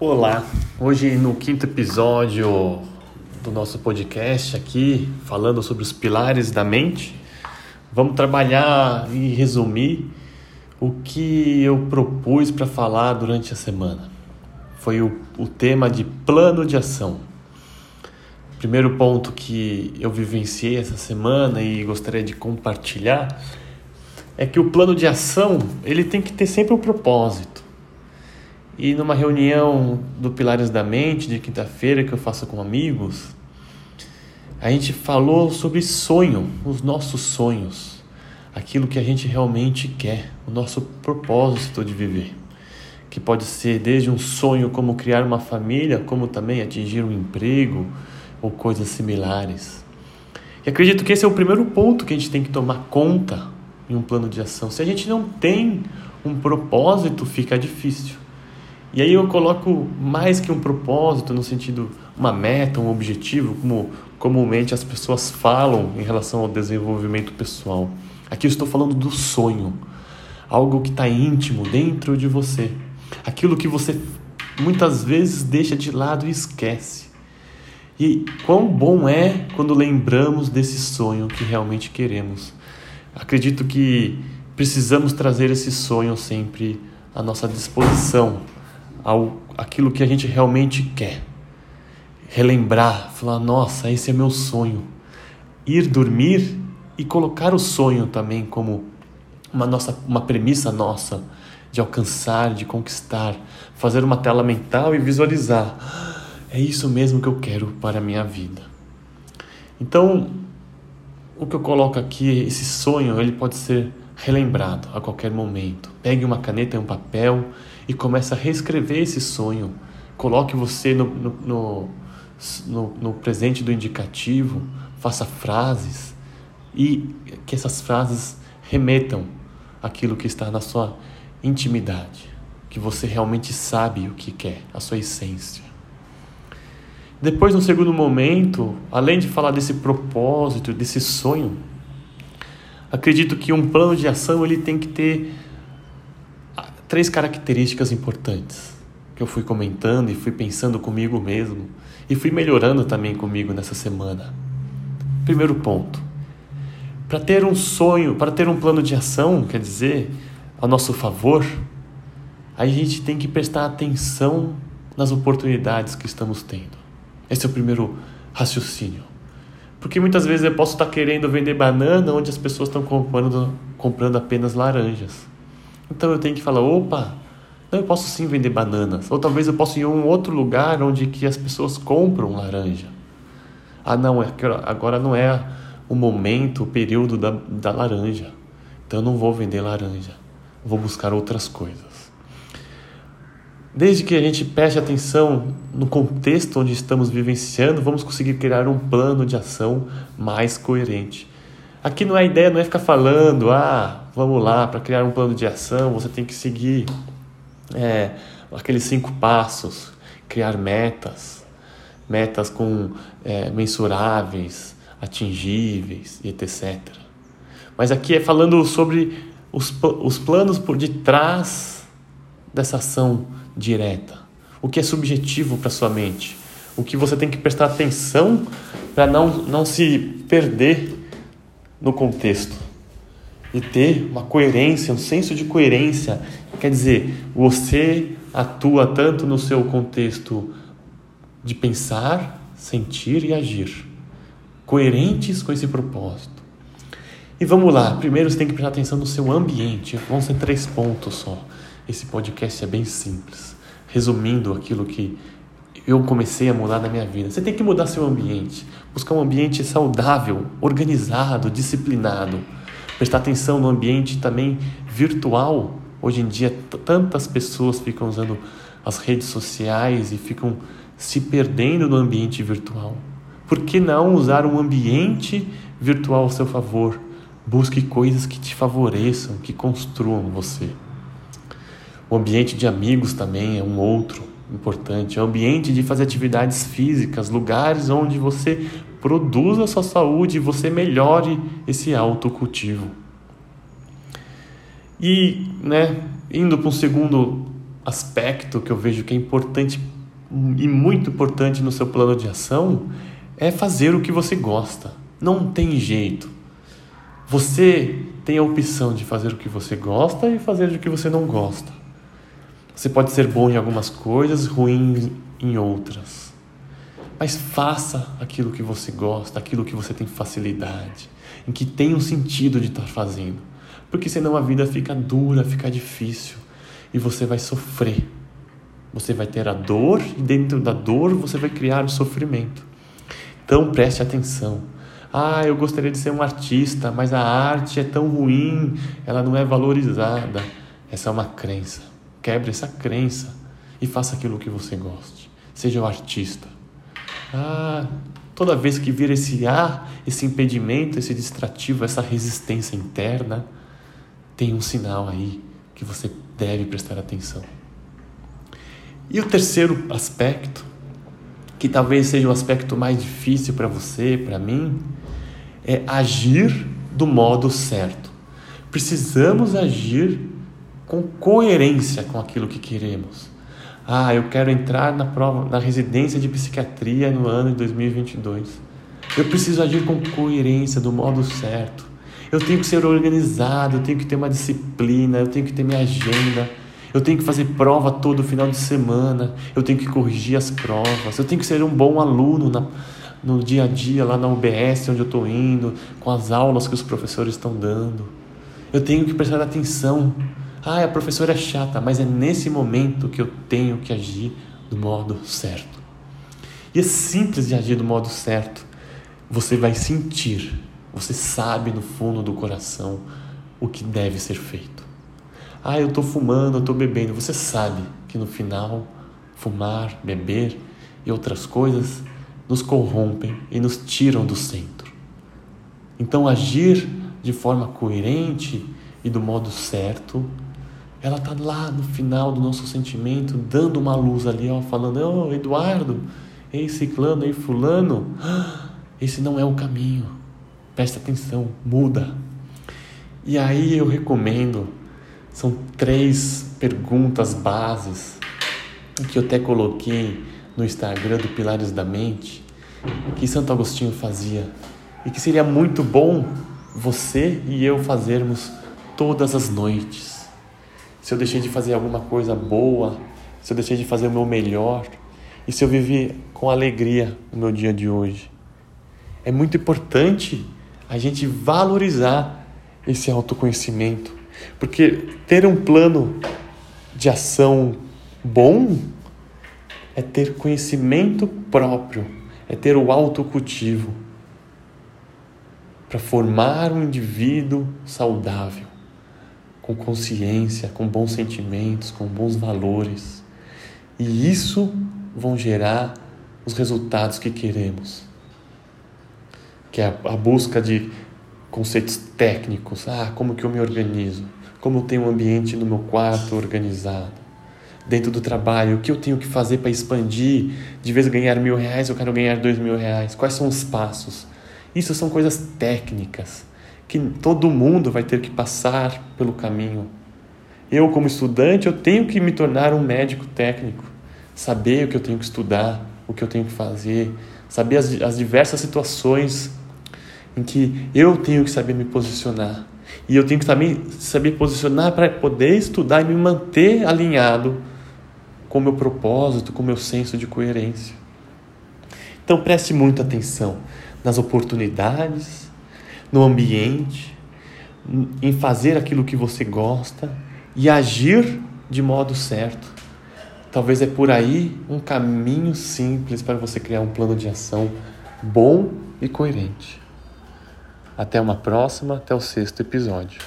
Olá, hoje no quinto episódio do nosso podcast aqui, falando sobre os pilares da mente, vamos trabalhar e resumir o que eu propus para falar durante a semana. Foi o, o tema de plano de ação. Primeiro ponto que eu vivenciei essa semana e gostaria de compartilhar é que o plano de ação ele tem que ter sempre um propósito. E numa reunião do Pilares da Mente de quinta-feira que eu faço com amigos, a gente falou sobre sonho, os nossos sonhos, aquilo que a gente realmente quer, o nosso propósito de viver, que pode ser desde um sonho como criar uma família, como também atingir um emprego ou coisas similares. E acredito que esse é o primeiro ponto que a gente tem que tomar conta em um plano de ação. Se a gente não tem um propósito, fica difícil. E aí eu coloco mais que um propósito no sentido uma meta, um objetivo, como comumente as pessoas falam em relação ao desenvolvimento pessoal. Aqui eu estou falando do sonho, algo que está íntimo dentro de você, aquilo que você muitas vezes deixa de lado e esquece. E quão bom é quando lembramos desse sonho que realmente queremos. Acredito que precisamos trazer esse sonho sempre à nossa disposição ao aquilo que a gente realmente quer. Relembrar, falar, nossa, esse é meu sonho. Ir dormir e colocar o sonho também como uma nossa uma premissa nossa de alcançar, de conquistar, fazer uma tela mental e visualizar. É isso mesmo que eu quero para a minha vida. Então, o que eu coloco aqui, esse sonho, ele pode ser relembrado a qualquer momento. Pegue uma caneta e um papel e comece a reescrever esse sonho. Coloque você no, no, no, no, no presente do indicativo, faça frases e que essas frases remetam aquilo que está na sua intimidade, que você realmente sabe o que quer, a sua essência. Depois, no segundo momento, além de falar desse propósito, desse sonho, acredito que um plano de ação ele tem que ter três características importantes que eu fui comentando e fui pensando comigo mesmo e fui melhorando também comigo nessa semana. Primeiro ponto: para ter um sonho, para ter um plano de ação, quer dizer, a nosso favor, a gente tem que prestar atenção nas oportunidades que estamos tendo. Esse é o primeiro raciocínio. Porque muitas vezes eu posso estar querendo vender banana onde as pessoas estão comprando, comprando apenas laranjas. Então eu tenho que falar, opa, eu posso sim vender bananas. Ou talvez eu possa ir em um outro lugar onde que as pessoas compram laranja. Ah, não, é agora não é o momento, o período da, da laranja. Então eu não vou vender laranja. Vou buscar outras coisas. Desde que a gente preste atenção no contexto onde estamos vivenciando, vamos conseguir criar um plano de ação mais coerente. Aqui não é a ideia, não é ficar falando, ah, vamos lá, para criar um plano de ação, você tem que seguir é, aqueles cinco passos, criar metas, metas com é, mensuráveis, atingíveis e etc. Mas aqui é falando sobre os, os planos por detrás dessa ação direta. O que é subjetivo para sua mente. O que você tem que prestar atenção para não, não se perder no contexto e ter uma coerência, um senso de coerência. Quer dizer, você atua tanto no seu contexto de pensar, sentir e agir, coerentes com esse propósito. E vamos lá, primeiro você tem que prestar atenção no seu ambiente. Vão ser três pontos só. Esse podcast é bem simples. Resumindo aquilo que eu comecei a mudar na minha vida. Você tem que mudar seu ambiente, buscar um ambiente saudável, organizado, disciplinado. Prestar atenção no ambiente também virtual. Hoje em dia, tantas pessoas ficam usando as redes sociais e ficam se perdendo no ambiente virtual. Por que não usar um ambiente virtual ao seu favor? Busque coisas que te favoreçam, que construam você. O ambiente de amigos também é um outro importante. É ambiente de fazer atividades físicas, lugares onde você produza a sua saúde e você melhore esse autocultivo. E, né, indo para um segundo aspecto que eu vejo que é importante e muito importante no seu plano de ação é fazer o que você gosta. Não tem jeito. Você tem a opção de fazer o que você gosta e fazer o que você não gosta. Você pode ser bom em algumas coisas, ruim em outras. Mas faça aquilo que você gosta, aquilo que você tem facilidade, em que tem um sentido de estar fazendo. Porque senão a vida fica dura, fica difícil e você vai sofrer. Você vai ter a dor e dentro da dor você vai criar o sofrimento. Então preste atenção. Ah, eu gostaria de ser um artista, mas a arte é tão ruim, ela não é valorizada. Essa é uma crença. Quebre essa crença e faça aquilo que você goste. Seja o artista. Ah, toda vez que vir esse ah, esse impedimento, esse distrativo, essa resistência interna, tem um sinal aí que você deve prestar atenção. E o terceiro aspecto, que talvez seja o aspecto mais difícil para você, para mim, é agir do modo certo. Precisamos agir com coerência com aquilo que queremos. Ah, eu quero entrar na prova, na residência de psiquiatria no ano de 2022. Eu preciso agir com coerência, do modo certo. Eu tenho que ser organizado, eu tenho que ter uma disciplina, eu tenho que ter minha agenda. Eu tenho que fazer prova todo final de semana, eu tenho que corrigir as provas, eu tenho que ser um bom aluno na, no dia a dia, lá na UBS, onde eu estou indo, com as aulas que os professores estão dando. Eu tenho que prestar atenção ah, a professora é chata, mas é nesse momento que eu tenho que agir do modo certo. E é simples de agir do modo certo. Você vai sentir, você sabe no fundo do coração o que deve ser feito. Ah, eu estou fumando, eu estou bebendo. Você sabe que no final, fumar, beber e outras coisas nos corrompem e nos tiram do centro. Então, agir de forma coerente e do modo certo ela está lá no final do nosso sentimento, dando uma luz ali, ó, falando: Ô oh, Eduardo, ei Ciclano, ei Fulano, esse não é o caminho, presta atenção, muda. E aí eu recomendo, são três perguntas bases que eu até coloquei no Instagram do Pilares da Mente, que Santo Agostinho fazia e que seria muito bom você e eu fazermos todas as noites se eu deixei de fazer alguma coisa boa, se eu deixei de fazer o meu melhor e se eu vivi com alegria o meu dia de hoje. É muito importante a gente valorizar esse autoconhecimento, porque ter um plano de ação bom é ter conhecimento próprio, é ter o autocultivo para formar um indivíduo saudável com consciência, com bons sentimentos, com bons valores. E isso vão gerar os resultados que queremos. Que é a, busca de conceitos técnicos. Ah, como que eu me organizo? Como eu tenho um ambiente no meu quarto organizado? Dentro do trabalho, o que eu tenho que fazer para expandir? De vez ganhar mil reais, eu quero ganhar dois mil reais. Quais são os passos? Isso são coisas técnicas que todo mundo vai ter que passar pelo caminho. Eu, como estudante, eu tenho que me tornar um médico técnico, saber o que eu tenho que estudar, o que eu tenho que fazer, saber as, as diversas situações em que eu tenho que saber me posicionar. E eu tenho que também saber posicionar para poder estudar e me manter alinhado com o meu propósito, com o meu senso de coerência. Então preste muita atenção nas oportunidades, no ambiente, em fazer aquilo que você gosta e agir de modo certo. Talvez é por aí um caminho simples para você criar um plano de ação bom e coerente. Até uma próxima, até o sexto episódio.